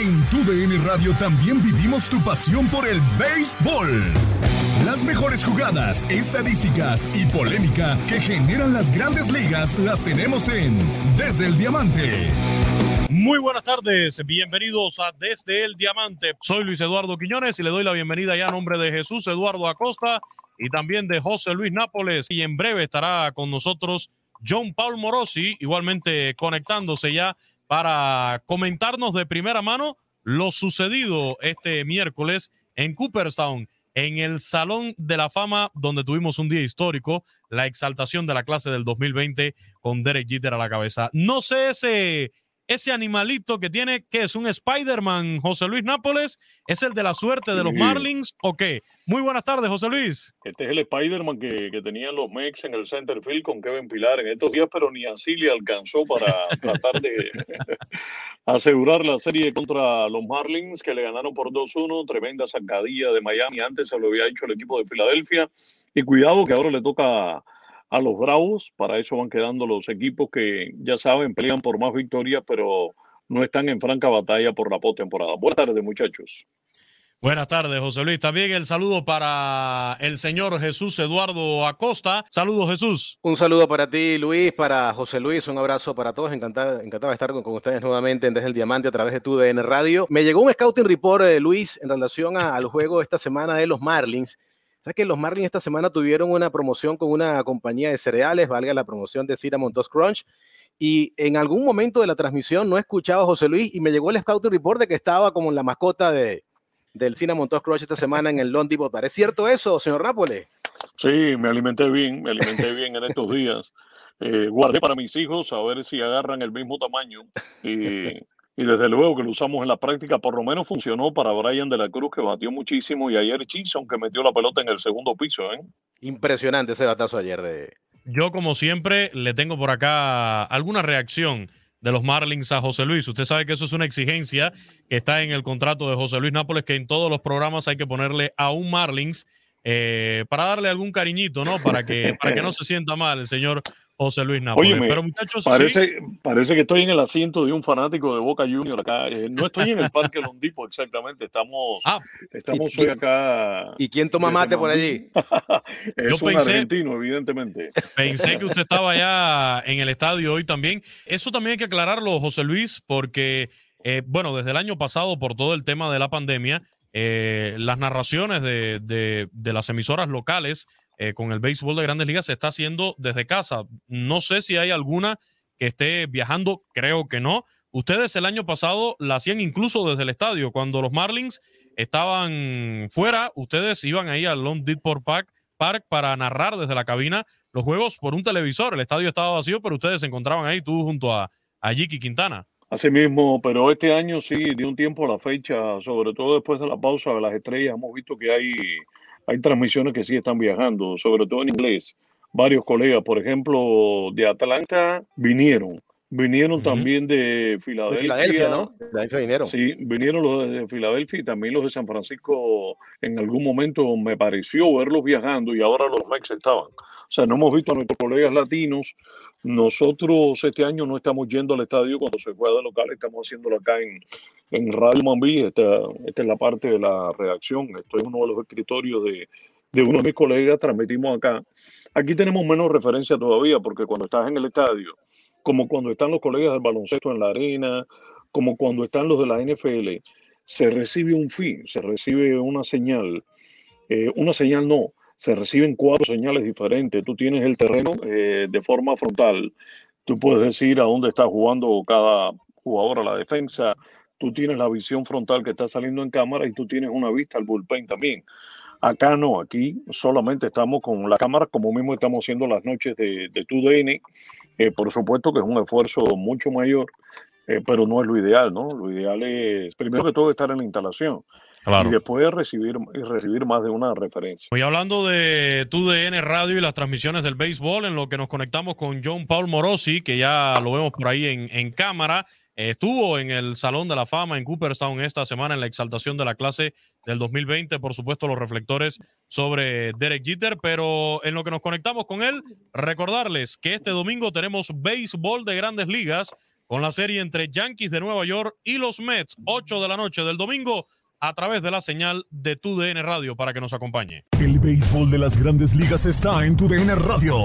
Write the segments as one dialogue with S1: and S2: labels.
S1: En tu DN Radio también vivimos tu pasión por el béisbol. Las mejores jugadas, estadísticas y polémica que generan las grandes ligas las tenemos en Desde el Diamante.
S2: Muy buenas tardes, bienvenidos a Desde el Diamante. Soy Luis Eduardo Quiñones y le doy la bienvenida ya a nombre de Jesús Eduardo Acosta y también de José Luis Nápoles. Y en breve estará con nosotros John Paul Morosi, igualmente conectándose ya para comentarnos de primera mano lo sucedido este miércoles en Cooperstown, en el Salón de la Fama, donde tuvimos un día histórico, la exaltación de la clase del 2020 con Derek Jeter a la cabeza. No sé ese ese animalito que tiene, que es un Spider-Man, José Luis Nápoles, ¿es el de la suerte de los Marlins o qué? Muy buenas tardes, José Luis.
S3: Este es el Spider-Man que, que, tenían los Mex en el center field con Kevin Pilar en estos días, pero ni así le alcanzó para tratar de asegurar la serie contra los Marlins, que le ganaron por 2-1, tremenda sacadilla de Miami, antes se lo había hecho el equipo de Filadelfia, y cuidado que ahora le toca a los Bravos. Para eso van quedando los equipos que ya saben, pelean por más victorias, pero no están en franca batalla por la postemporada. Buenas tardes, muchachos.
S2: Buenas tardes, José Luis. También el saludo para el señor Jesús Eduardo Acosta. Saludos, Jesús.
S4: Un saludo para ti, Luis, para José Luis. Un abrazo para todos. Encantado, encantado de estar con, ustedes nuevamente en Desde el Diamante a través de tu DN Radio. Me llegó un scouting report de Luis en relación al juego esta semana de los Marlins. ¿Sabes que los Marlins esta semana tuvieron una promoción con una compañía de cereales, valga la promoción de Cinnamon Toast Crunch? Y en algún momento de la transmisión no escuchaba a José Luis y me llegó el scouting report de que estaba como la mascota de, del Cinnamon Toast Crunch esta semana en el Lone Depot ¿Es cierto eso, señor Nápoles?
S3: Sí, me alimenté bien, me alimenté bien en estos días. Eh, guardé para mis hijos a ver si agarran el mismo tamaño. Y desde luego que lo usamos en la práctica, por lo menos funcionó para Brian de la Cruz, que batió muchísimo, y ayer Chisholm, que metió la pelota en el segundo piso. ¿eh?
S4: Impresionante ese batazo ayer de...
S2: Yo, como siempre, le tengo por acá alguna reacción de los Marlins a José Luis. Usted sabe que eso es una exigencia que está en el contrato de José Luis Nápoles, que en todos los programas hay que ponerle a un Marlins eh, para darle algún cariñito, ¿no? Para que, para que no se sienta mal el señor José Luis Nápoles.
S3: Pero muchachos, parece, parece que estoy en el asiento de un fanático de Boca Junior acá. Eh, no estoy en el Parque Londipo exactamente. Estamos, ah, estamos hoy acá.
S4: ¿Y quién toma mate por allí?
S3: es Yo un pensé, argentino, evidentemente.
S2: Pensé que usted estaba allá en el estadio hoy también. Eso también hay que aclararlo, José Luis, porque, eh, bueno, desde el año pasado, por todo el tema de la pandemia, eh, las narraciones de, de, las emisoras locales eh, con el béisbol de grandes ligas se está haciendo desde casa. No sé si hay alguna que esté viajando, creo que no. Ustedes el año pasado la hacían incluso desde el estadio. Cuando los Marlins estaban fuera, ustedes iban ahí al Long Depot Park, Park para narrar desde la cabina los juegos por un televisor. El estadio estaba vacío, pero ustedes se encontraban ahí, tú junto a, a Quintana.
S3: Así mismo, pero este año sí, de un tiempo a la fecha, sobre todo después de la pausa de las estrellas, hemos visto que hay hay transmisiones que sí están viajando, sobre todo en inglés. Varios colegas, por ejemplo, de Atlanta vinieron. Vinieron también de Filadelfia. De Filadelfia, ¿no? De vinieron. Sí, vinieron los de Filadelfia y también los de San Francisco. En algún momento me pareció verlos viajando y ahora los Mex estaban. O sea, no hemos visto a nuestros colegas latinos. Nosotros este año no estamos yendo al estadio cuando se juega local, estamos haciéndolo acá en, en Radio Mambí, esta, esta, es la parte de la redacción, estoy en uno de los escritorios de, de uno de mis colegas, transmitimos acá. Aquí tenemos menos referencia todavía, porque cuando estás en el estadio, como cuando están los colegas del baloncesto en la arena, como cuando están los de la NFL, se recibe un fin, se recibe una señal. Eh, una señal no, se reciben cuatro señales diferentes. Tú tienes el terreno eh, de forma frontal. Tú puedes decir a dónde está jugando cada jugador a la defensa, tú tienes la visión frontal que está saliendo en cámara y tú tienes una vista al bullpen también. Acá no, aquí solamente estamos con la cámara como mismo estamos haciendo las noches de, de TUDN. Eh, por supuesto que es un esfuerzo mucho mayor. eh, pero no es lo ideal, ¿no? Lo ideal es, primero que todo, estar en la instalación. Y después recibir, recibir más de una referencia.
S2: Hoy hablando de TUDN Radio y las transmisiones del béisbol, en lo que nos conectamos con John Paul Morosi, que ya lo vemos por ahí en, en cámara. Estuvo en el Salón de la Fama en Cooperstown esta semana en la exaltación de la clase del 2020. Por supuesto, los reflectores sobre Derek Jeter, pero en lo que nos conectamos con él, recordarles que este domingo tenemos béisbol de grandes ligas con la serie entre Yankees de Nueva York y los Mets, 8 de la noche del domingo a través de la señal de tu DN Radio para que nos acompañe.
S1: El béisbol de las grandes ligas está en tu DN Radio.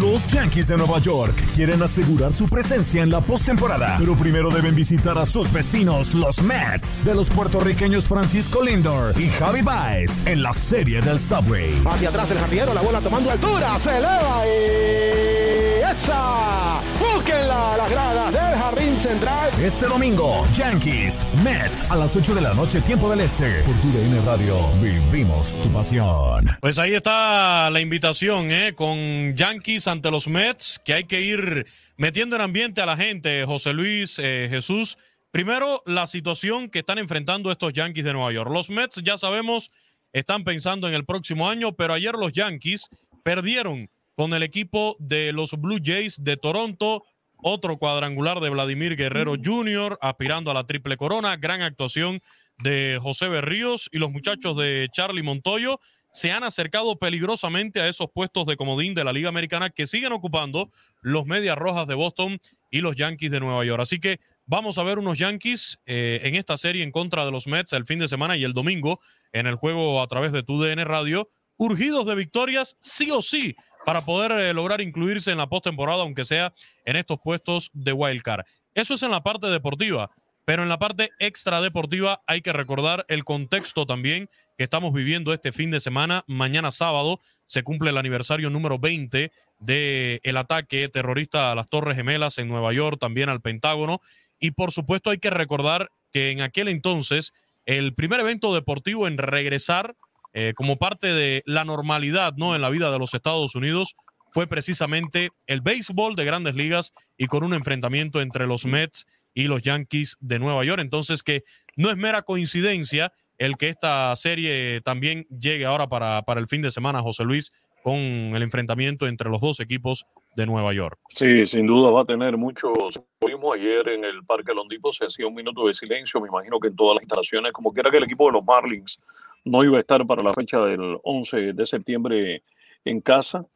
S1: Los Yankees de Nueva York quieren asegurar su presencia en la postemporada, pero primero deben visitar a sus vecinos, los Mets, de los puertorriqueños Francisco Lindor y Javi Baez en la serie del Subway.
S5: Hacia atrás el jardinero, la bola tomando altura, se eleva y esa. Búsquenla las gradas del jardín central.
S1: Este domingo, Yankees, Mets, a las 8 de la noche, tiempo del este. Por tu DN Radio, vivimos tu pasión.
S2: Pues ahí está la invitación, ¿eh? Con Yankees ante los Mets, que hay que ir metiendo en ambiente a la gente, José Luis, eh, Jesús. Primero, la situación que están enfrentando estos Yankees de Nueva York. Los Mets, ya sabemos, están pensando en el próximo año, pero ayer los Yankees perdieron con el equipo de los Blue Jays de Toronto. Otro cuadrangular de Vladimir Guerrero Jr., aspirando a la triple corona. Gran actuación de José Berríos y los muchachos de Charlie Montoyo se han acercado peligrosamente a esos puestos de comodín de la Liga Americana que siguen ocupando los Medias Rojas de Boston y los Yankees de Nueva York. Así que vamos a ver unos Yankees eh, en esta serie en contra de los Mets el fin de semana y el domingo en el juego a través de TUDN Radio, urgidos de victorias sí o sí para poder eh, lograr incluirse en la postemporada, aunque sea en estos puestos de wild card. Eso es en la parte deportiva. Pero en la parte extradeportiva hay que recordar el contexto también que estamos viviendo este fin de semana. Mañana sábado se cumple el aniversario número 20 del el ataque terrorista a las Torres Gemelas en Nueva York, también al Pentágono. Y por supuesto hay que recordar que en aquel entonces el primer evento deportivo en regresar eh, como parte de la normalidad ¿no? en la vida de los Estados Unidos fue precisamente el béisbol de grandes ligas y con un enfrentamiento entre los Mets y los Yankees de Nueva York. Entonces que no es mera coincidencia el que esta serie también llegue ahora para, para el fin de semana, José Luis, con el enfrentamiento entre los dos equipos de Nueva York.
S3: Sí, sin duda va a tener mucho simbolismo. Ayer en el Parque Londipo se hacía un minuto de silencio, me imagino que en todas las instalaciones, como quiera que el equipo de los Marlins no iba a estar para la fecha del 11 de septiembre en casa.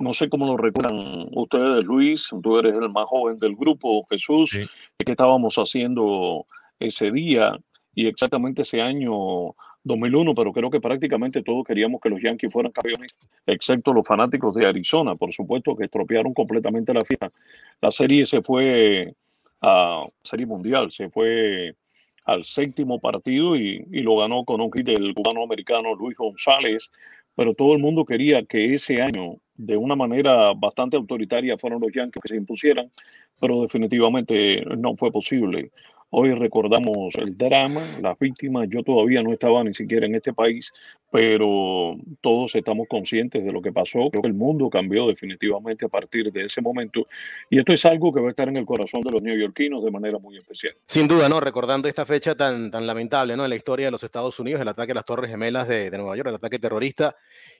S3: No sé cómo lo recuerdan ustedes, Luis. Tú eres el más joven del grupo, Jesús. ¿Qué estábamos haciendo ese día y exactamente ese año 2001? Pero creo que prácticamente todos queríamos que los Yankees fueran campeones, excepto los fanáticos de Arizona, por supuesto, que estropearon completamente la fiesta. La serie se fue a Serie Mundial, se fue al séptimo partido y, y lo ganó con un hit del cubano americano Luis González pero todo el mundo quería que ese año, de una manera bastante autoritaria, fueran los Yankees que se impusieran, pero definitivamente no fue posible. Hoy recordamos el drama, las víctimas. Yo todavía no estaba ni siquiera en este país, pero todos estamos conscientes de lo que pasó. Creo que el mundo cambió definitivamente a partir de ese momento. Y esto es algo que va a estar en el corazón de los neoyorquinos de manera muy especial.
S4: Sin duda, ¿no? Recordando esta fecha tan, tan lamentable, ¿no? En la historia de los Estados Unidos, el ataque a las Torres Gemelas de, Nueva York, el ataque terrorista.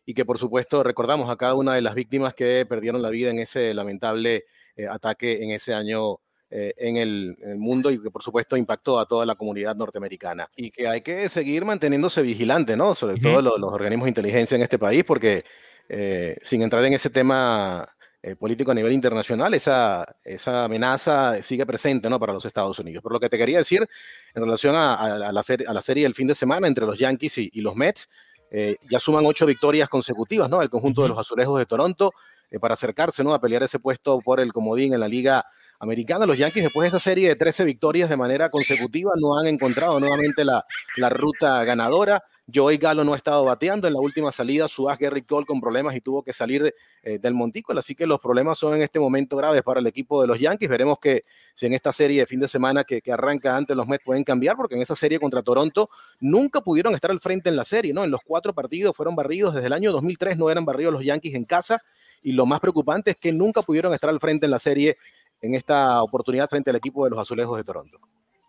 S4: Y que, por supuesto, recordamos a cada una de las víctimas que perdieron la vida en ese lamentable eh, ataque en ese año eh, en, el, mundo y que por supuesto impactó a toda la comunidad norteamericana. Y que hay que seguir manteniéndose vigilante, ¿no? Sobre todo los, organismos de inteligencia en este país, porque eh, sin entrar en ese tema eh, político a nivel internacional, esa, esa amenaza sigue presente ¿no? para los Estados Unidos. Pero lo que te quería decir en relación a, la, a la, serie del fin de semana entre los Yankees y, los Mets, ya suman ocho victorias consecutivas, ¿no? El conjunto de los azulejos de Toronto para acercarse, ¿no? A pelear ese puesto por el comodín en la liga americana. Los Yankees, después de esa serie de 13 victorias de manera consecutiva, no han encontrado nuevamente la, ruta ganadora. Joey Galo no ha estado bateando. En la última salida, su as Cole con problemas y tuvo que salir eh, del montículo. Así que los problemas son en este momento graves para el equipo de los Yankees. Veremos que si en esta serie de fin de semana que, que, arranca antes los Mets pueden cambiar, porque en esa serie contra Toronto nunca pudieron estar al frente en la serie, ¿no? En los cuatro partidos fueron barridos. Desde el año 2003 no eran barridos los Yankees en casa. Y lo más preocupante es que nunca pudieron estar al frente en la serie en esta oportunidad frente al equipo de los Azulejos de Toronto.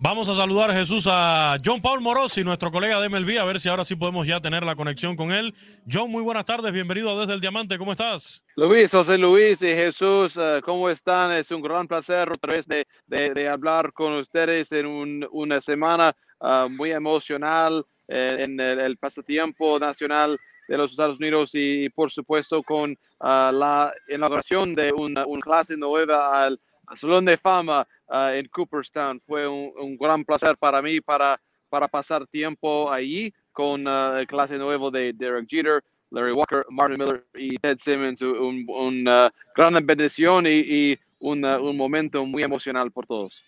S2: Vamos a saludar Jesús a John Paul Morosi, nuestro colega de MLB, a ver si ahora sí podemos ya tener la conexión con él. John, muy buenas tardes, bienvenido Desde el Diamante, ¿cómo estás?
S6: Luis, José Luis y Jesús, eh, ¿cómo están? Es un gran placer otra vez de, de, hablar con ustedes en una semana uh, muy emocional eh, en el, el, pasatiempo nacional de los Estados Unidos y, por supuesto con uh, la inauguración de una, una clase nueva al Salón de Fama uh, en Cooperstown. Fue un, un, gran placer para mí para, para pasar tiempo ahí con uh, clase nuevo de Derek Jeter, Larry Walker, Martin Miller y Ted Simmons. Un, un gran bendición y, y un, momento muy emocional por todos.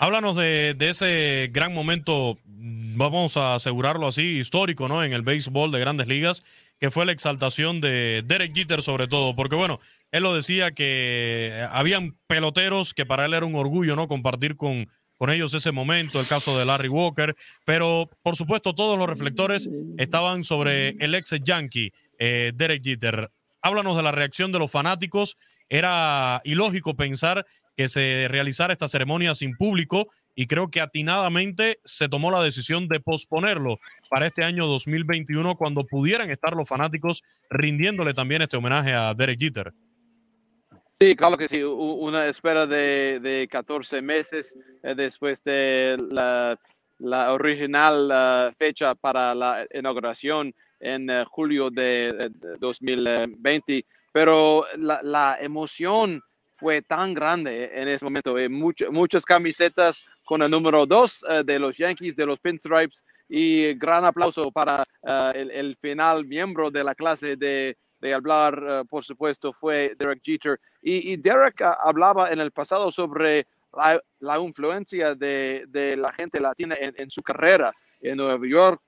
S2: Háblanos de, ese gran momento, vamos a asegurarlo así, histórico, ¿no? En el béisbol de grandes ligas que fue la exaltación de Derek Jeter sobre todo, porque bueno, él lo decía que habían peloteros que para él era un orgullo, ¿no? Compartir con, con ellos ese momento, el caso de Larry Walker, pero por supuesto todos los reflectores estaban sobre el ex Yankee, eh, Derek Jeter. Háblanos de la reacción de los fanáticos. Era ilógico pensar que se realizara esta ceremonia sin público y creo que atinadamente se tomó la decisión de posponerlo para este año 2021 cuando pudieran estar los fanáticos rindiéndole también este homenaje a Derek Jeter.
S6: Sí, claro que sí, una espera de, de 14 meses eh, después de la, la original fecha para la inauguración en uh, julio de, 2020, pero la, la emoción fue tan grande en ese momento. Eh, much, muchas camisetas con el número dos uh, de los Yankees, de los Pinstripes, y gran aplauso para uh, el, final miembro de la clase de, hablar, por supuesto, fue Derek Jeter. Y, Derek hablaba en el pasado sobre la, la influencia de, de, la gente latina en, en, su carrera en Nueva York,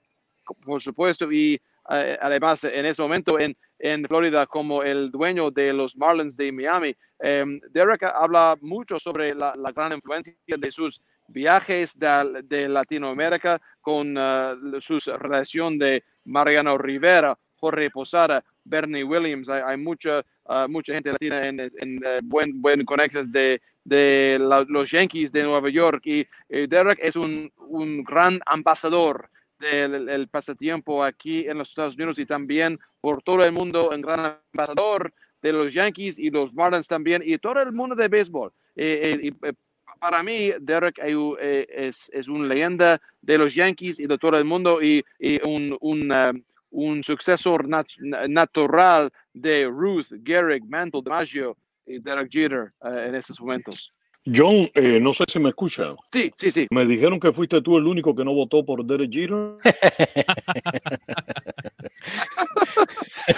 S6: por supuesto, y además en ese momento en, en Florida como el dueño de los Marlins de Miami. Um, Derek habla mucho sobre la, gran influencia de sus viajes de, Latinoamérica con uh, su relación de Mariano Rivera, Jorge Posada, Bernie Williams. Hay, mucha, uh, mucha gente latina en, en uh, buen, buen conexiones de, de la, los Yankees de Nueva York y Derek es un, un gran ambasador el pasatiempo aquí en los Estados Unidos y también por todo el mundo, un gran ambasador de los Yankees y los Marlins también y todo el mundo de béisbol. Eh, eh, eh, para mí, Derek eh, es, es una leyenda de los Yankees y de todo el mundo y, y un, un, uh, un, sucesor nat natural de Ruth, Gehrig, Mantle, DiMaggio y Derek Jeter en estos momentos.
S3: John, eh, no sé si me escucha.
S6: Sí, sí, sí.
S3: Me dijeron que fuiste tú el único que no votó por Derek Jeter.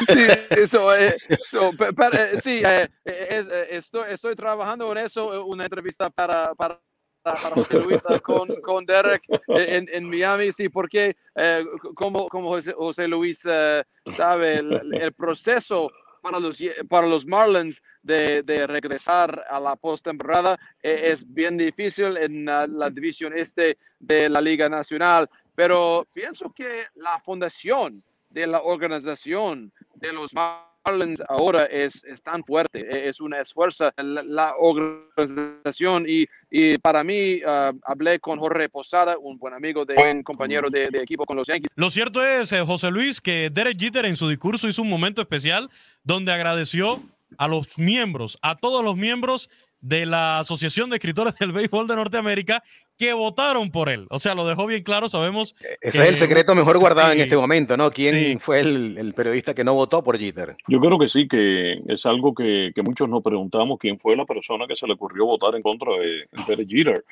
S6: sí, eso, eh, so, eh, sí eh, estoy, estoy, trabajando en eso, una entrevista para, para, para José Luis con, con Derek en, en, Miami, sí, porque como, como José, José Luis sabe, el, el proceso para los, para los Marlins de, regresar a la postemporada eh, es bien difícil en la, la, división este de la Liga Nacional, pero pienso que la fundación de la organización de los Marlins ahora es, es tan fuerte, e, es una esfuerzo la, la organización y, y, para mí uh, hablé con Jorge Posada, un buen amigo, de, buen compañero de, de, equipo con los Yankees.
S2: Lo cierto es, eh, José Luis, que Derek Jeter en su discurso hizo un momento especial donde agradeció a los miembros, a todos los miembros de la Asociación de Escritores del Béisbol de Norteamérica que votaron por él. O sea, lo dejó bien claro, sabemos.
S4: Ese que, es el secreto mejor guardado sí, en este momento, ¿no? ¿Quién sí. fue el, el, periodista que no votó por Jeter?
S3: Yo creo que sí, que es algo que, que, muchos nos preguntamos quién fue la persona que se le ocurrió votar en contra de, de Jeter.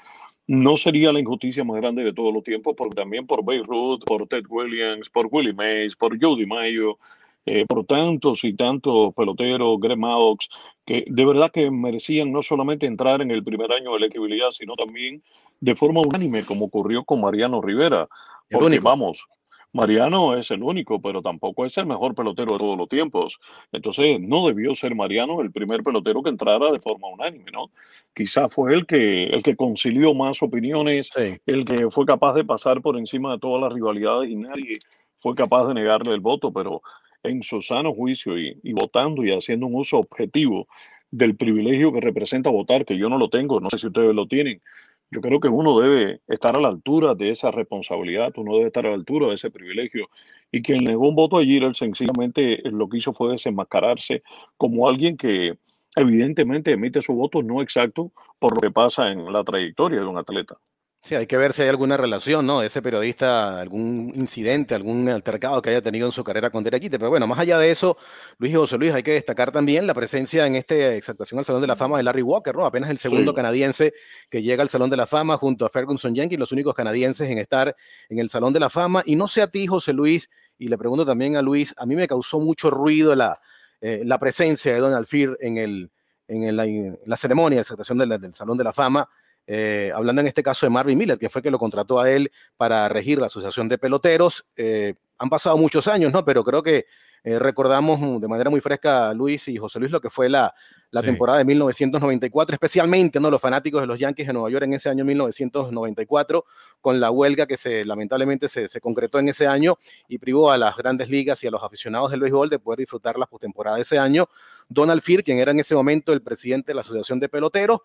S3: No sería la injusticia más grande de todos los tiempos, porque también por Babe Ruth, por Ted Williams, por Willie Mays, por Jody Mayo, eh, por tantos y tantos peloteros, Greg Maddox, que de verdad que merecían no solamente entrar en el primer año de equidad, sino también de forma unánime, como ocurrió con Mariano Rivera. Porque vamos, Mariano es el único, pero tampoco es el mejor pelotero de todos los tiempos. Entonces, no debió ser Mariano el primer pelotero que entrara de forma unánime, ¿no? Quizás fue el que, el que concilió más opiniones, sí. el que fue capaz de pasar por encima de todas las rivalidades y nadie fue capaz de negarle el voto, pero en su sano juicio y, votando y haciendo un uso objetivo del privilegio que representa votar, que yo no lo tengo, no sé si ustedes lo tienen. Yo creo que uno debe estar a la altura de esa responsabilidad, uno debe estar a la altura de ese privilegio. Y quien negó un voto a Giral sencillamente lo que hizo fue desenmascararse como alguien que evidentemente emite su voto no exacto por lo que pasa en la trayectoria de un atleta.
S4: Sí, hay que ver si hay alguna relación, ¿no? Ese periodista, algún incidente, algún altercado que haya tenido en su carrera con Derek Pero bueno, más allá de eso, Luis y José Luis, hay que destacar también la presencia en esta exaltación al Salón de la Fama de Larry Walker, ¿no? Apenas el segundo canadiense que llega al Salón de la Fama junto a Ferguson Jenkins, los únicos canadienses en estar en el Salón de la Fama. Y no sé a ti, José Luis, y le pregunto también a Luis, a mí me causó mucho ruido la, eh, la presencia de Donald Fear en, el, en, la ceremonia de exaltación del Salón de la Fama. Eh, hablando en este caso de Marvin Miller, que fue que lo contrató a él para regir la Asociación de Peloteros. Eh, han pasado muchos años, ¿no? Pero creo que eh, recordamos de manera muy fresca, Luis y José Luis, lo que fue la, la temporada de 1994, especialmente ¿no? los fanáticos de los Yankees de Nueva York en ese año 1994, con la huelga que se, lamentablemente se, se, concretó en ese año y privó a las grandes ligas y a los aficionados del béisbol de poder disfrutar la postemporada de ese año. Donald Fear, quien era en ese momento el presidente de la Asociación de Peloteros,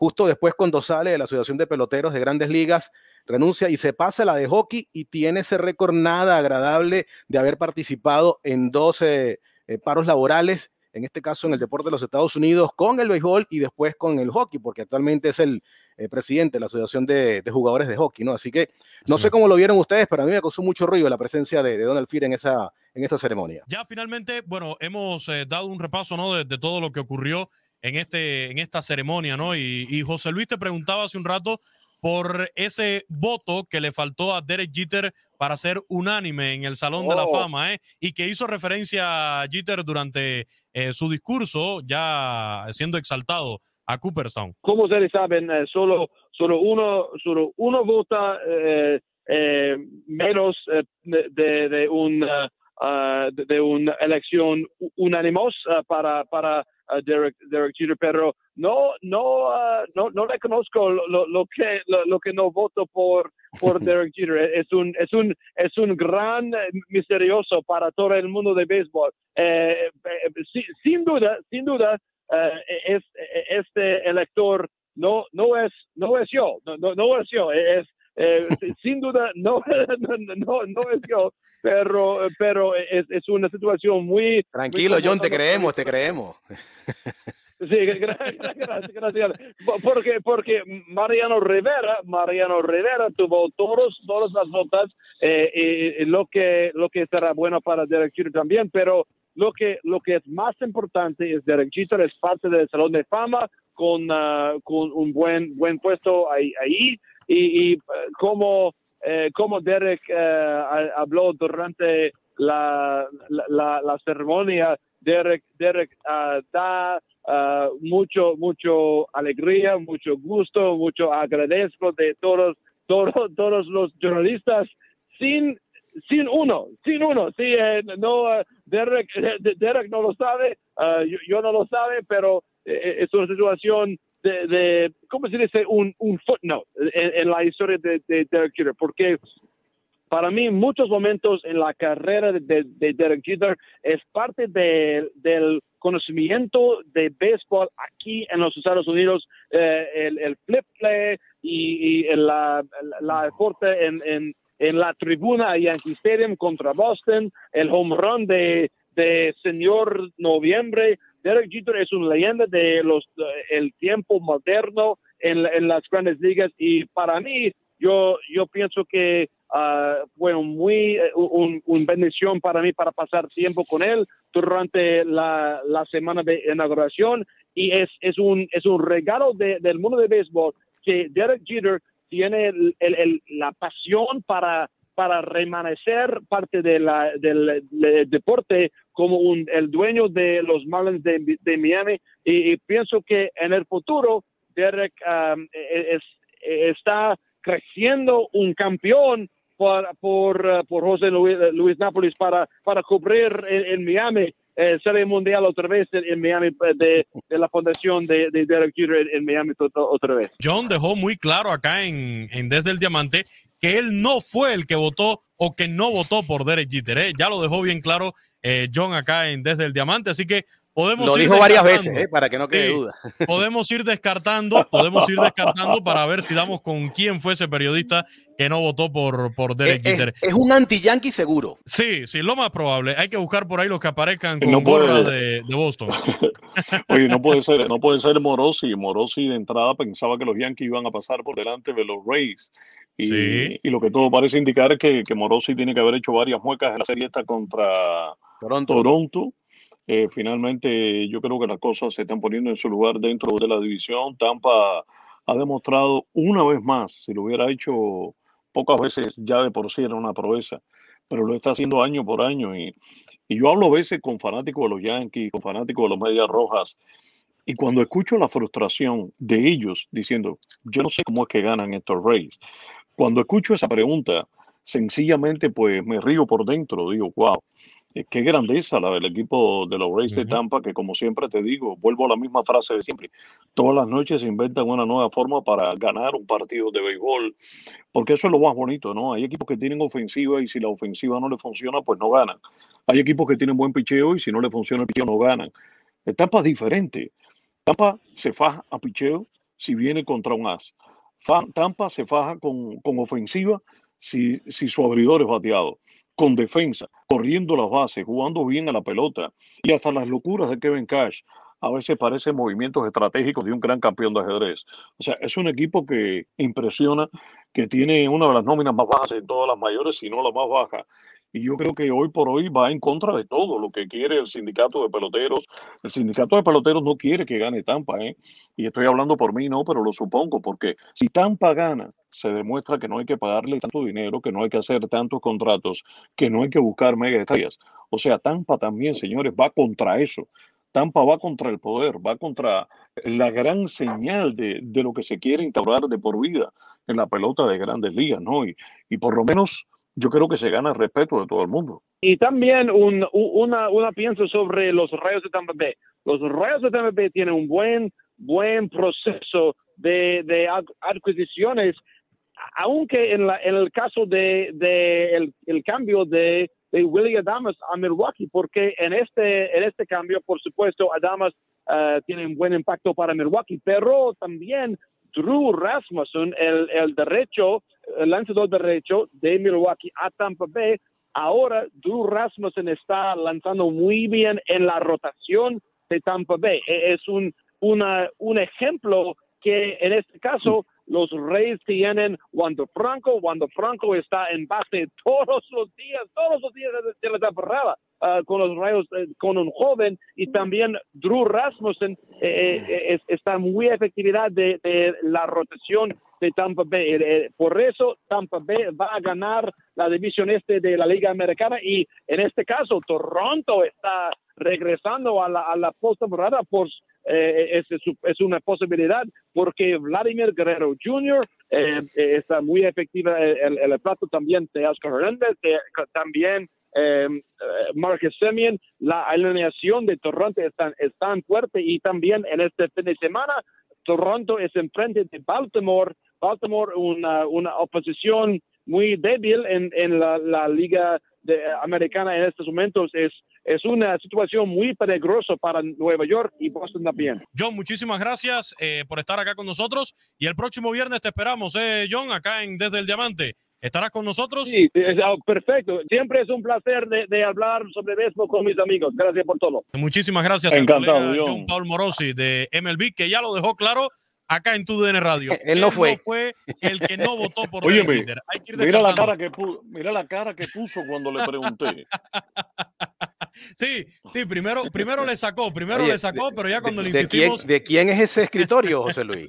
S4: Justo después, cuando sale de la Asociación de Peloteros de Grandes Ligas, renuncia y se pasa a la de hockey y tiene ese récord nada agradable de haber participado en 12 eh, paros laborales, en este caso en el deporte de los Estados Unidos, con el béisbol y después con el hockey, porque actualmente es el eh, presidente de la Asociación de, Jugadores de Hockey, ¿no? Así que no sé cómo lo vieron ustedes, pero a mí me causó mucho ruido la presencia de, Donald Fear en esa, en esa ceremonia.
S2: Ya finalmente, bueno, hemos eh, dado un repaso, ¿no? de todo lo que ocurrió en, este, en esta ceremonia, ¿no? Y, José Luis te preguntaba hace un rato por ese voto que le faltó a Derek Jeter para ser unánime en el Salón de la oh. Fama, ¿eh? Y que hizo referencia a Jeter durante eh, su discurso, ya siendo exaltado a Cooperstown.
S7: Como ustedes saben, eh, solo, solo, uno, solo uno vota eh, menos de, de, un, uh, de, una elección unánimos para, para Derek, Derek Jeter, pero no, no, uh, no, no reconozco lo, lo que, lo, que no voto por, por Derek Jeter. Es un, es un, es un gran misterioso para todo el mundo de béisbol. Eh, eh sin duda, sin duda, uh, es, este elector no, no es, no es yo, no, no, no es yo, es, eh, sin duda, no, no, no, es yo, pero, pero es, es una situación muy...
S4: Tranquilo, John, te creemos, te creemos.
S7: Sí, gracias, gracias, Porque, porque Mariano Rivera, Mariano Rivera tuvo todos, todas las notas, eh, lo que, lo que será bueno para Derek Jeter también, pero lo que, lo que es más importante es Derek Jeter es parte del Salón de Fama con, uh, con un buen, buen puesto ahí, ahí y, y como, eh, Derek eh, habló durante la, la, la, ceremonia, Derek, Derek uh, da uh, mucho, mucho alegría, mucho gusto, mucho agradezco de todos, todos, todos los jornalistas. Sin sin uno, sin uno, sí, eh, no, Derek, Derek no lo sabe, yo, yo, no lo sabe, pero es una situación de, ¿cómo se dice? Un, un footnote en, la historia de, Derek Jeter, porque para mí muchos momentos en la carrera de, Derek Jeter es parte del conocimiento de béisbol aquí en los Estados Unidos, eh, el, flip play y, la, la, corte en, en, en, la tribuna Yankee Stadium contra Boston, el home run de, de señor Noviembre, Derek Jeter es una leyenda de los el tiempo moderno en, en, las grandes ligas y para mí yo yo pienso que uh, fue muy un, un, bendición para mí para pasar tiempo con él durante la, la semana de inauguración y es, es un es un regalo de, del mundo de béisbol que Derek Jeter tiene el, el, la pasión para para remanecer parte de la, del, deporte como un, el dueño de los Marlins de, Miami y, pienso que en el futuro Derek um, e, es, está creciendo un campeón por, por, uh, por José Luis, Luis, Nápoles para, para cubrir en, Miami eh, Serie Mundial otra vez en, Miami eh, de, de, la fundación de, de Derek Jeter en, Miami otra vez.
S2: John dejó muy claro acá en, en Desde el Diamante que él no fue el que votó o que no votó por Derek Jeter. ¿eh? Ya lo dejó bien claro eh, John acá en Desde el Diamante. Así que podemos
S4: Lo
S2: ir
S4: dijo varias veces, ¿eh? para que no quede
S2: Sí.
S4: duda.
S2: Podemos ir descartando, podemos ir descartando para ver si damos con quién fue ese periodista que no votó por, por Derek
S4: Es,
S2: Jeter.
S4: es- es un anti-yankee seguro.
S2: Sí, sí, lo más probable. Hay que buscar por ahí los que aparezcan con
S3: No puede-
S2: gorra de, de Boston.
S3: Oye, no puede ser, no puede ser Morosi. Morosi de entrada pensaba que los Yankees iban a pasar por delante de los Rays. Y,
S2: Sí.
S3: y lo que todo parece indicar es que, que Morosi tiene que haber hecho varias muecas en la serie esta contra
S4: Toronto.
S3: Toronto. Eh, finalmente, yo creo que las cosas se están poniendo en su lugar dentro de la división. Tampa ha demostrado una vez más, si lo hubiera hecho pocas veces, ya de por sí era una proeza, pero lo está haciendo año por año. Y, y yo hablo a veces con fanáticos de los Yankees, con fanáticos de los Medias Rojas, y cuando escucho la frustración de ellos diciendo, yo no sé cómo es que ganan estos Rays, cuando escucho esa pregunta, sencillamente pues me río por dentro, digo, wow, qué grandeza la del equipo de los Rays de. Tampa, que como siempre te digo, vuelvo a la misma frase de siempre, todas las noches se inventan una nueva forma para ganar un partido de béisbol, porque eso es lo más bonito, ¿no? Hay equipos que tienen ofensiva y si la ofensiva no le funciona, pues no ganan. Hay equipos que tienen buen picheo y si no le funciona el picheo, no ganan. Tampa es diferente. Tampa se faja a picheo si viene contra un as. Tampa se faja con, con ofensiva si, si su abridor es bateado, con defensa, corriendo las bases, jugando bien a la pelota y hasta las locuras de Kevin Cash. A veces parecen movimientos estratégicos de un gran campeón de ajedrez. O sea, es un equipo que impresiona, que tiene una de las nóminas más bajas de todas las mayores, si no la más baja. Y yo creo que hoy por hoy va en contra de todo lo que quiere el sindicato de peloteros. El sindicato de peloteros no quiere que gane Tampa, ¿eh? Y estoy hablando por mí, no, pero lo supongo, porque si Tampa gana, se demuestra que no hay que pagarle tanto dinero, que no hay que hacer tantos contratos, que no hay que buscar mega estrellas. O sea, Tampa también, señores, va contra eso. Tampa va contra el poder, va contra la gran señal de, de lo que se quiere instaurar de por vida en la pelota de grandes ligas, ¿no? Y, y por lo menos yo creo que se gana el respeto de todo el mundo.
S7: Y también un, una, una pienso sobre los Rayos de Tampa Bay. Los Rayos de Tampa Bay tienen un buen, buen proceso de, de ad- adquisiciones, aunque en, la, en el caso de, de el, el cambio de, de Willie Adamas a Milwaukee, porque en este, en este cambio, por supuesto, Adamas eh, tiene un buen impacto para Milwaukee, pero también Drew Rasmussen, el, el derecho, el lanzador derecho de Milwaukee a Tampa Bay, ahora Drew Rasmussen está lanzando muy bien en la rotación de Tampa Bay. E- Es un, un ejemplo que en este caso los Reyes tienen Wando Franco. Wando Franco está en base todos los días, todos los días de la temporada ah, con los Rayos, eh, con un joven y también Drew Rasmussen eh, eh, es- está muy efectividad de, de la rotación de Tampa Bay. Eh, eh, por eso Tampa Bay va a ganar la división este de la Liga Americana y en este caso Toronto está regresando a la, a la postemporada por eh, es, una posibilidad porque Vladimir Guerrero Jr. eh, eh, está muy efectiva el, el, el plato también de Oscar Hernández, de- también eh, eh, Marcus Semien, la alineación de Toronto es tan, fuerte y también en este fin de semana Toronto es enfrente de Baltimore, Baltimore una, una oposición muy débil en, en la, liga de- americana en estos momentos es, es una situación muy peligrosa para Nueva York y Boston también.
S2: John, muchísimas gracias eh, por estar acá con nosotros y el próximo viernes te esperamos, eh, John, acá en Desde el Diamante. ¿Estarás con nosotros?
S7: Sí, es, ah, perfecto. Siempre es un placer de, de hablar sobre béisbol con mis amigos. Gracias por todo.
S2: Muchísimas gracias
S3: Encantado,
S2: colega
S3: John.
S2: John Paul Morosi de MLB, que ya lo dejó claro acá en tu DN Radio.
S4: Él no fue.
S2: el que no votó por Derek Jeter. Hay que ir
S3: Mira la, cara que pu- mira la cara que puso cuando le pregunté.
S2: Sí, sí, primero, primero le sacó, primero
S4: Oye,
S2: le sacó, pero ya cuando le
S4: ¿De quién,
S2: insistimos,
S4: ¿De quién es ese escritorio, José Luis?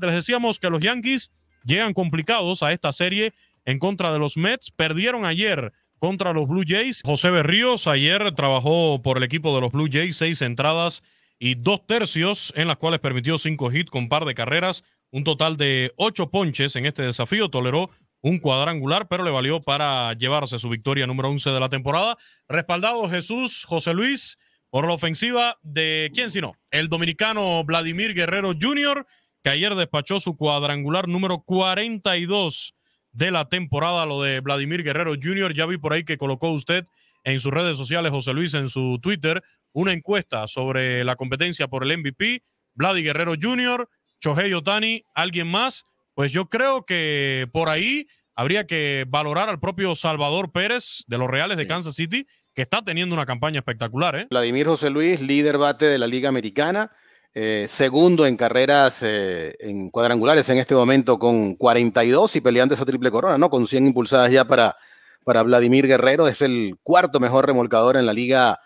S2: Les decíamos que los Yankees llegan complicados a esta serie en contra de los Mets. Perdieron ayer contra los Blue Jays. José Berríos ayer trabajó por el equipo de los Blue Jays, seis entradas y dos tercios, en las cuales permitió cinco hits con par de carreras, un total de ocho ponches en este desafío. Toleró un cuadrangular, pero le valió para llevarse su victoria número 11 de la temporada. Respaldado Jesús José Luis por la ofensiva de, ¿quién sino? El dominicano Vladimir Guerrero Jr., que ayer despachó su cuadrangular número 42 de la temporada, lo de Vladimir Guerrero Jr. Ya vi por ahí que colocó usted en sus redes sociales, José Luis, en su Twitter, una encuesta sobre la competencia por el MVP. Vladimir Guerrero Jr., Chohei Otani, alguien más. Pues yo creo que por ahí habría que valorar al propio Salvador Pérez de los Reales de Kansas City, que está teniendo una campaña espectacular. ¿eh?
S4: Vladimir José Luis, líder bate de la Liga Americana. Eh, segundo en carreras eh, en cuadrangulares en este momento con 42 y peleando esa triple corona, ¿no? Con 100 impulsadas ya para, para Vladimir Guerrero. Es el cuarto mejor remolcador en la liga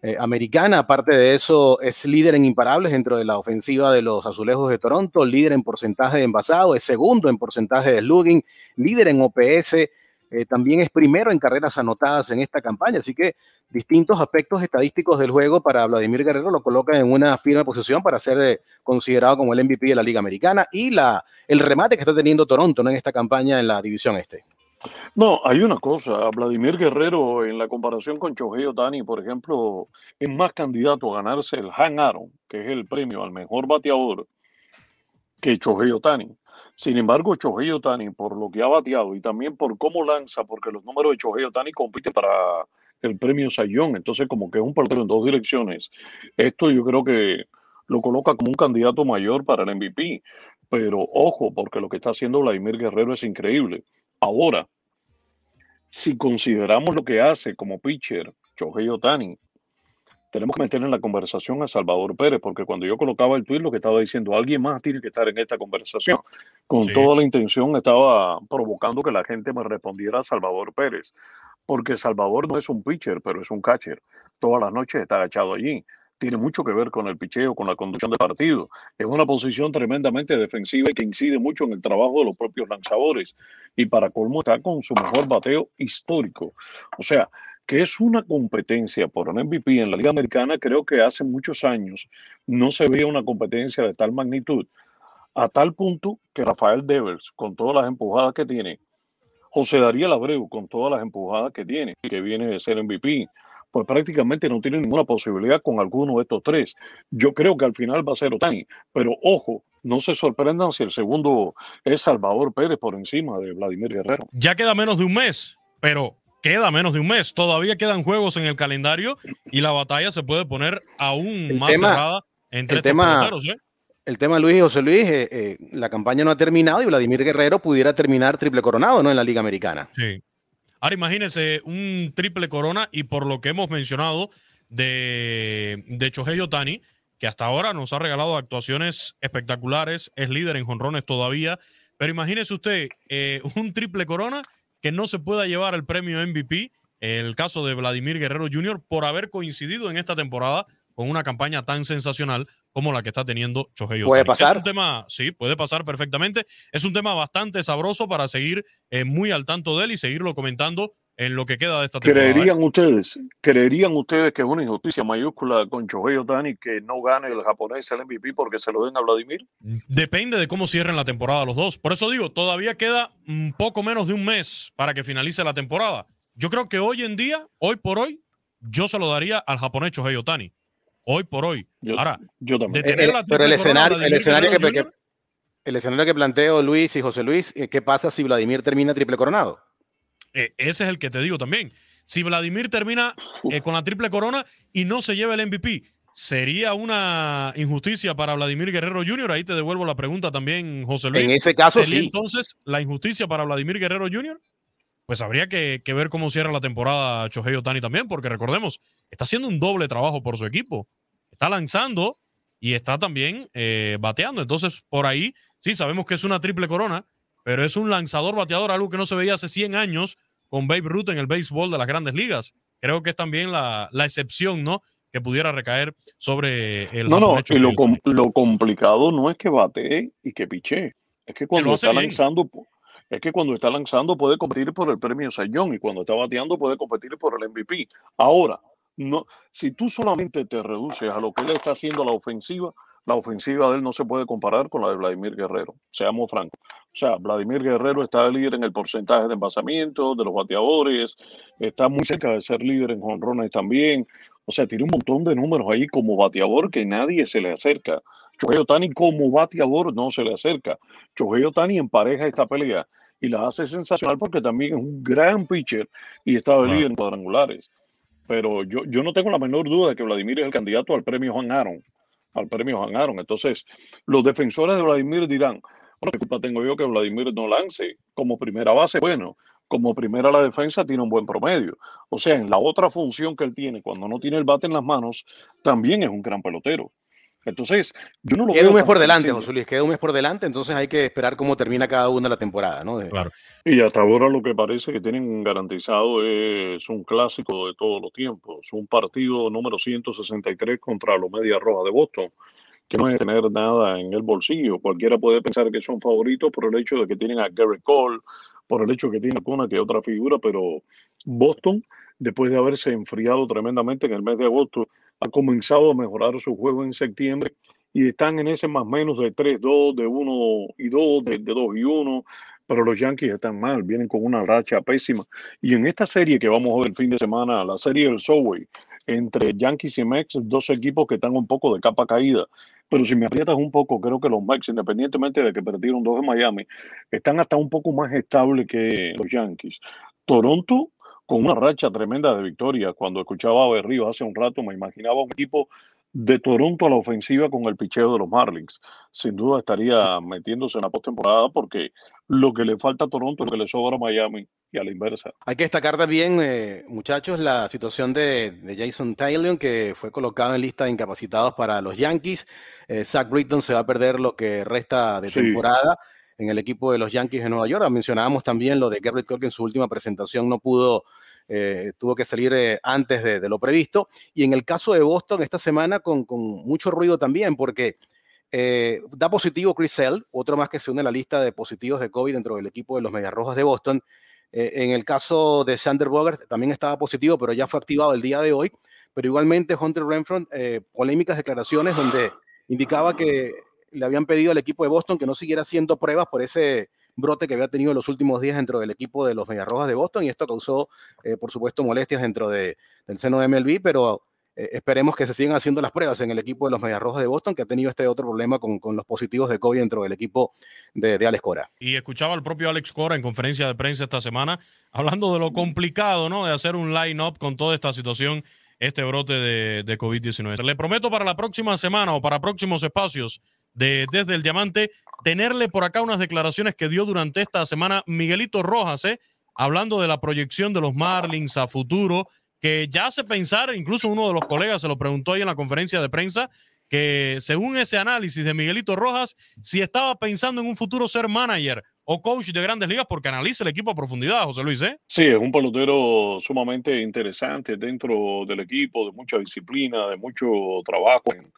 S4: eh, americana. Aparte de eso, es líder en imparables dentro de la ofensiva de los azulejos de Toronto, líder en porcentaje de envasado, es segundo en porcentaje de slugging, líder en OPS. También es primero en carreras anotadas en esta campaña, así que distintos aspectos estadísticos del juego para Vladimir Guerrero lo coloca en una firme posición para ser eh, considerado como el MVP de la Liga Americana y la, el remate que está teniendo Toronto en esta campaña en la división este.
S3: No, hay una cosa, Vladimir Guerrero en la comparación con Chohei Otani, por ejemplo, es más candidato a ganarse el Han Aaron, que es el premio al mejor bateador, que Chohei Otani. Sin embargo, Chohei Otani, por lo que ha bateado y también por cómo lanza, porque los números de Chohei Otani compiten para el premio Sayón. Entonces, como que es un partido en dos direcciones. Esto yo creo que lo coloca como un candidato mayor para el MVP. Pero ojo, porque lo que está haciendo Vladimir Guerrero es increíble. Ahora, si consideramos lo que hace como pitcher Shohei Otani, tenemos que meter en la conversación a Salvador Pérez, porque cuando yo colocaba el tweet lo que estaba diciendo, alguien más tiene que estar en esta conversación. Con toda la intención estaba provocando que la gente me respondiera a Salvador Pérez porque Salvador no es un pitcher, pero es un catcher. Todas las noches está agachado allí. Tiene mucho que ver con el picheo, con la conducción del partido. Es una posición tremendamente defensiva y que incide mucho en el trabajo de los propios lanzadores. Y para colmo está con su mejor bateo histórico. O sea, que es una competencia por un MVP en la Liga Americana, creo que hace muchos años no se veía una competencia de tal magnitud, a tal punto que Rafael Devers, con todas las empujadas que tiene, José Darío Abreu, con todas las empujadas que tiene, que viene de ser MVP, pues prácticamente no tiene ninguna posibilidad con alguno de estos tres. Yo creo que al final va a ser Otani, pero ojo, no se sorprendan si el segundo es Salvador Pérez por encima de Vladimir Guerrero.
S2: Ya queda menos de un mes, pero queda menos de un mes. Todavía quedan juegos en el calendario y la batalla se puede poner aún más cerrada entre
S4: el tema, ¿eh? el tema Luis y José Luis, eh, eh, la campaña no ha terminado y Vladimir Guerrero pudiera terminar triple coronado, ¿no? En la Liga Americana.
S2: Sí. Ahora imagínense un triple corona y por lo que hemos mencionado de, de Chohei Otani, que hasta ahora nos ha regalado actuaciones espectaculares, es líder en jonrones todavía, pero imagínese usted eh, un triple corona que no se pueda llevar el premio MVP, el caso de Vladimir Guerrero Jr., por haber coincidido en esta temporada con una campaña tan sensacional como la que está teniendo Chohei
S4: ¿Puede pasar?
S2: Es un tema, sí, puede pasar perfectamente. Es un tema bastante sabroso para seguir eh, muy al tanto de él y seguirlo comentando en lo que queda de esta temporada.
S3: ¿Creerían ustedes, ¿creerían ustedes que es una injusticia mayúscula con Chohei Otani que no gane el japonés el MVP porque se lo den a Vladimir?
S2: Depende de cómo cierren la temporada los dos. Por eso digo, todavía queda un poco menos de un mes para que finalice la temporada. Yo creo que hoy en día, hoy por hoy, yo se lo daría al japonés Chohei Otani hoy por hoy. Ahora,
S3: yo también.
S4: Eh, eh, pero el escenario, el escenario que, el escenario que planteo Luis y José Luis, eh, ¿qué pasa si Vladimir termina triple coronado?
S2: Ese es el que te digo también. Si Vladimir termina con la triple corona y no se lleva el MVP, ¿sería una injusticia para Vladimir Guerrero Jr.? Ahí te devuelvo la pregunta también, José Luis.
S4: En ese caso, sí.
S2: entonces la injusticia para Vladimir Guerrero Jr.? Pues habría que, que ver cómo cierra la temporada Chohei Otani también, porque recordemos, está haciendo un doble trabajo por su equipo está lanzando y está también eh, bateando. Entonces, por ahí, sí, sabemos que es una triple corona, pero es un lanzador bateador, algo que no se veía hace 100 años con Babe Ruth en el béisbol de las grandes ligas. Creo que es también la, excepción, ¿no? Que pudiera recaer sobre el.
S3: No, no, y lo, lo, complicado no es que batee y que piche. Es que cuando está lanzando, es que cuando está lanzando puede competir por el premio Sayón y cuando está bateando puede competir por el MVP. Ahora, no, si tú solamente te reduces a lo que él está haciendo a la ofensiva, la ofensiva de él no se puede comparar con la de Vladimir Guerrero, seamos francos. O sea, Vladimir Guerrero está líder en el porcentaje de envasamiento de los bateadores, está muy cerca de ser líder en jonrones también. O sea, tiene un montón de números ahí como bateador que nadie se le acerca. Chohei Otani como bateador no se le acerca. Chohei Otani empareja esta pelea y la hace sensacional porque también es un gran pitcher y está de líder en cuadrangulares. Pero yo, yo no tengo la menor duda de que Vladimir es el candidato al premio Juan Aaron. Al premio Juan Aaron. Entonces, los defensores de Vladimir dirán, bueno, ¿qué culpa tengo yo que Vladimir no lance? Como primera base, bueno, como primera la defensa tiene un buen promedio. O sea, en la otra función que él tiene, cuando no tiene el bate en las manos, también es un gran pelotero. Entonces, yo no lo
S4: Queda un mes por delante, José Luis, queda un mes por delante, entonces hay que esperar cómo termina cada una la temporada, ¿no?
S2: Claro.
S3: Y hasta ahora lo que parece que tienen garantizado es un clásico de todos los tiempos, un partido número 163 contra los Medias Rojas de Boston, que no es tener nada en el bolsillo. Cualquiera puede pensar que son favoritos por el hecho de que tienen a Gary Cole, por el hecho de que tienen alguna que otra figura, pero Boston, después de haberse enfriado tremendamente en el mes de agosto, ha comenzado a mejorar su juego en septiembre y están en ese más menos de 3-2, de 1 y 2, de, 2 y 1, pero los Yankees están mal, vienen con una racha pésima. Y en esta serie que vamos a ver el fin de semana, la serie del Subway, entre Yankees y Mex, dos equipos que están un poco de capa caída. Pero si me aprietas un poco, creo que los Mex, independientemente de que perdieron dos de Miami, están hasta un poco más estables que los Yankees. Toronto con una racha tremenda de victorias. Cuando escuchaba a Berrío hace un rato, me imaginaba un equipo de Toronto a la ofensiva con el picheo de los Marlins. Sin duda estaría metiéndose en la postemporada porque lo que le falta a Toronto es lo que le sobra a Miami y a la inversa.
S4: Hay que destacar también, eh, muchachos, la situación de, Jason Taylor, que fue colocado en lista de incapacitados para los Yankees. Eh, Zach Britton se va a perder lo que resta de temporada en el equipo de los Yankees de Nueva York. Mencionábamos también lo de Garrett Cole, que en su última presentación no pudo, eh, tuvo que salir eh, antes de, lo previsto. Y en el caso de Boston, esta semana con, mucho ruido también, porque eh, da positivo Chris Sell, otro más que se une a la lista de positivos de COVID dentro del equipo de los Medias Rojas de Boston. en el caso de Sander Bogart también estaba positivo, pero ya fue activado el día de hoy. Pero igualmente Hunter Renfro, polémicas declaraciones donde indicaba que le habían pedido al equipo de Boston que no siguiera haciendo pruebas por ese brote que había tenido en los últimos días dentro del equipo de los Mediarrojas de Boston y esto causó, eh, por supuesto, molestias dentro de, del seno de MLB, pero eh, esperemos que se sigan haciendo las pruebas en el equipo de los Mediarrojas de Boston, que ha tenido este otro problema con, con los positivos de COVID dentro del equipo de, Alex Cora.
S2: Y escuchaba al propio Alex Cora en conferencia de prensa esta semana hablando de lo complicado, ¿no? De hacer un line-up con toda esta situación este brote de, de COVID-19. Le prometo para la próxima semana o para próximos espacios de Desde el Diamante, tenerle por acá unas declaraciones que dio durante esta semana Miguelito Rojas, ¿eh? hablando de la proyección de los Marlins a futuro, que ya hace pensar, incluso uno de los colegas se lo preguntó ahí en la conferencia de prensa, que según ese análisis de Miguelito Rojas, si estaba pensando en un futuro ser manager o coach de grandes ligas porque analiza el equipo a profundidad, José Luis. ¿eh?
S3: Sí, es un pelotero sumamente interesante dentro del equipo, de mucha disciplina, de mucho trabajo en,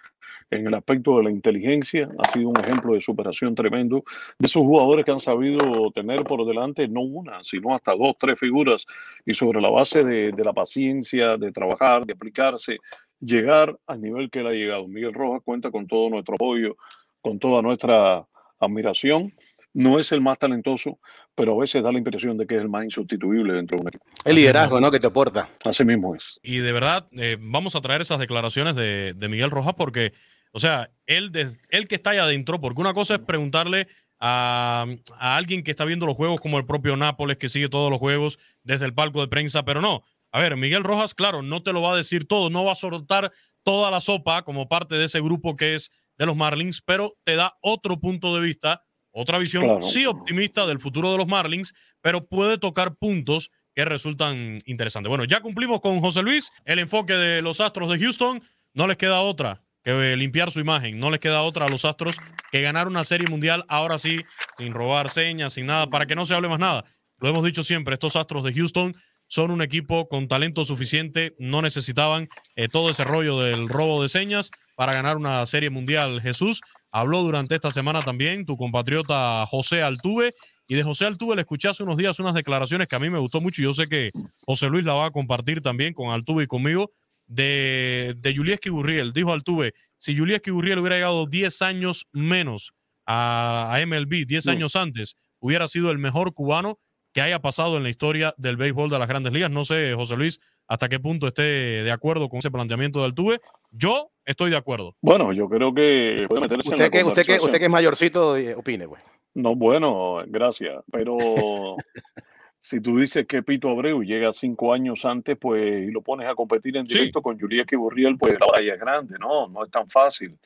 S3: en el aspecto de la inteligencia. Ha sido un ejemplo de superación tremendo de esos jugadores que han sabido tener por delante no una, sino hasta dos, tres figuras y sobre la base de, de la paciencia, de trabajar, de aplicarse, llegar al nivel que él ha llegado. Miguel Rojas cuenta con todo nuestro apoyo, con toda nuestra admiración no es el más talentoso, pero a veces da la impresión de que es el más insustituible dentro de un equipo.
S4: El liderazgo, ¿no? Que te aporta.
S3: Así mismo es.
S2: Y de verdad, eh, vamos a traer esas declaraciones de, Miguel Rojas porque, o sea, él, él que está ahí adentro, porque una cosa es preguntarle a, a, alguien que está viendo los juegos como el propio Nápoles, que sigue todos los juegos desde el palco de prensa, pero no. A ver, Miguel Rojas, claro, no te lo va a decir todo, no va a soltar toda la sopa como parte de ese grupo que es de los Marlins, pero te da otro punto de vista otra visión sí optimista del futuro de los Marlins, pero puede tocar puntos que resultan interesantes. Bueno, ya cumplimos con José Luis, el enfoque de los Astros de Houston. No les queda otra que limpiar su imagen. No les queda otra a los Astros que ganar una serie mundial ahora sí, sin robar señas, sin nada, para que no se hable más nada. Lo hemos dicho siempre, estos Astros de Houston son un equipo con talento suficiente, no necesitaban eh, todo ese rollo del robo de señas para ganar una serie mundial. Jesús, Habló durante esta semana también tu compatriota José Altuve Y de José Altuve le escuché hace unos días unas declaraciones que a mí me gustó mucho y yo sé que José Luis la va a compartir también con Altuve y conmigo de, de Julieski Gurriel. Dijo Altuve, si Julieski Gurriel hubiera llegado 10 años menos a, a MLB, 10 años antes, hubiera sido el mejor cubano que haya pasado en la historia del béisbol de las grandes ligas. No sé, José Luis, hasta qué punto esté de acuerdo con ese planteamiento de Altuve. Yo estoy de acuerdo.
S3: Bueno, yo creo que puede meterse en
S4: Usted
S3: la
S4: que, usted, que, usted que es mayorcito, eh, opine, güey.
S3: No, bueno, gracias. Pero si tú dices que Pito Abreu llega cinco años antes, pues, y lo pones a competir en
S2: Sí.
S3: directo con Juliette Burriel, pues la batalla es grande, ¿no? No es tan fácil.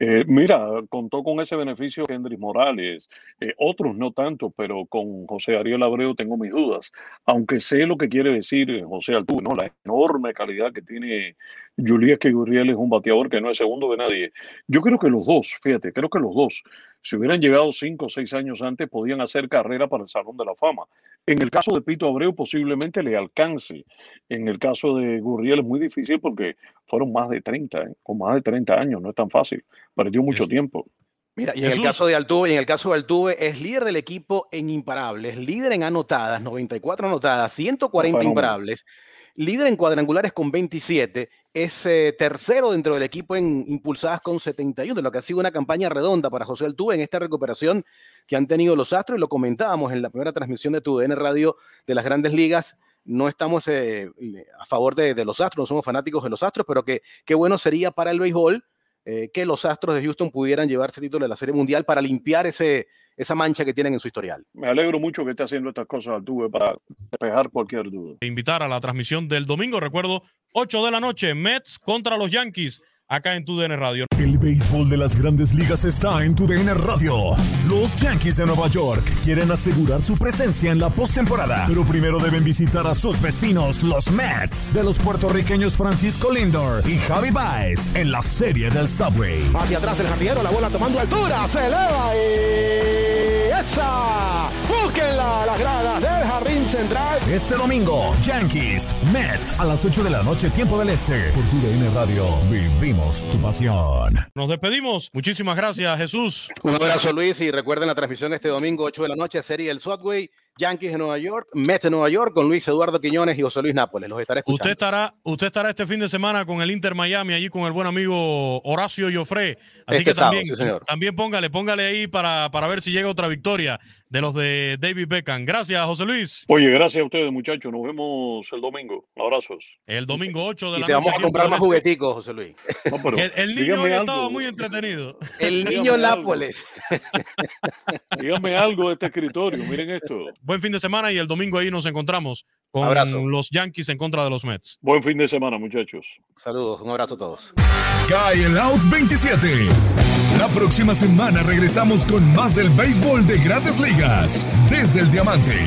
S3: Eh, mira, contó con ese beneficio Kendrick Morales, eh, otros no tanto, pero con José Ariel Abreu tengo mis dudas. Aunque sé lo que quiere decir eh, José Altuve, ¿no? La enorme calidad que tiene Juliette Gurriel es un bateador que no es segundo de nadie. Yo creo que los dos, fíjate, creo que los dos, si hubieran llegado cinco o seis años antes, podían hacer carrera para el Salón de la Fama. En el caso de Pito Abreu, posiblemente le alcance. En el caso de Gurriel es muy difícil porque fueron más de 30, ¿eh? con más de 30 años, no es tan fácil. Perdió mucho tiempo.
S4: Mira, y en el caso de Altuve, y en el caso de Altuve, es líder del equipo en imparables, líder en anotadas, 94 anotadas, 140
S3: Fenómeno.
S4: imparables, líder en cuadrangulares con 27, es eh, tercero dentro del equipo en impulsadas con 71, de lo que ha sido una campaña redonda para José Altuve en esta recuperación que han tenido los Astros, y lo comentábamos en la primera transmisión de TUDN Radio de las grandes ligas. No estamos eh, a favor de, los Astros, no somos fanáticos de los Astros, pero qué bueno sería para el béisbol eh, que los Astros de Houston pudieran llevarse el título de la Serie Mundial para limpiar ese, esa mancha que tienen en su historial.
S3: Me alegro mucho que esté haciendo estas cosas Altuve para despejar cualquier duda.
S2: invitar a la transmisión del domingo. Recuerdo, 8 de la noche, Mets contra los Yankees, acá en TUDN Radio.
S1: El béisbol de las grandes ligas está en tu DN Radio. Los Yankees de Nueva York quieren asegurar su presencia en la postemporada, pero primero deben visitar a sus vecinos, los Mets, de los puertorriqueños Francisco Lindor y Javi Baez en la serie del Subway.
S5: Hacia atrás el jardinero, la bola tomando altura, se eleva y esa. Búsquenla las gradas del jardín central.
S1: Este domingo, Yankees, Mets, a las 8 de la noche, tiempo del este. Por tu DN Radio, vivimos tu pasión.
S2: Nos despedimos. Muchísimas gracias, Jesús.
S4: Un abrazo, Luis, y recuerden la transmisión este domingo, 8 de la noche, Serie del Subway, Yankees de Nueva York, Mets de Nueva York, con Luis Eduardo Quiñones y José Luis Nápoles. Los estaré escuchando.
S2: Usted estará, usted estará este fin de semana con el Inter Miami, allí con el buen amigo Horacio Joffre. Así
S4: Este
S2: que
S4: sábado,
S2: también,
S4: sí, señor.
S2: también póngale, póngale ahí para, para ver si llega otra victoria de los de David Beckham. Gracias, José Luis.
S3: Oye, gracias a ustedes, muchachos. Nos vemos el domingo. Abrazos.
S2: El domingo 8 de
S4: Y
S2: la
S4: te
S2: noche.
S4: vamos a comprar más jugueticos, José Luis.
S3: No, pero
S2: El, el niño hoy
S3: algo.
S2: estaba muy entretenido.
S4: El
S3: Dígame
S4: niño
S3: algo.
S4: Nápoles.
S3: Díganme algo de este escritorio. Miren esto.
S2: Buen fin de semana y el domingo ahí nos encontramos con
S4: Abrazo.
S2: los Yankees en contra de los Mets.
S3: Buen fin de semana, muchachos.
S4: Saludos, un abrazo a todos.
S1: Cae el Out 27. La próxima semana regresamos con más del béisbol de grandes ligas. Desde el Diamante.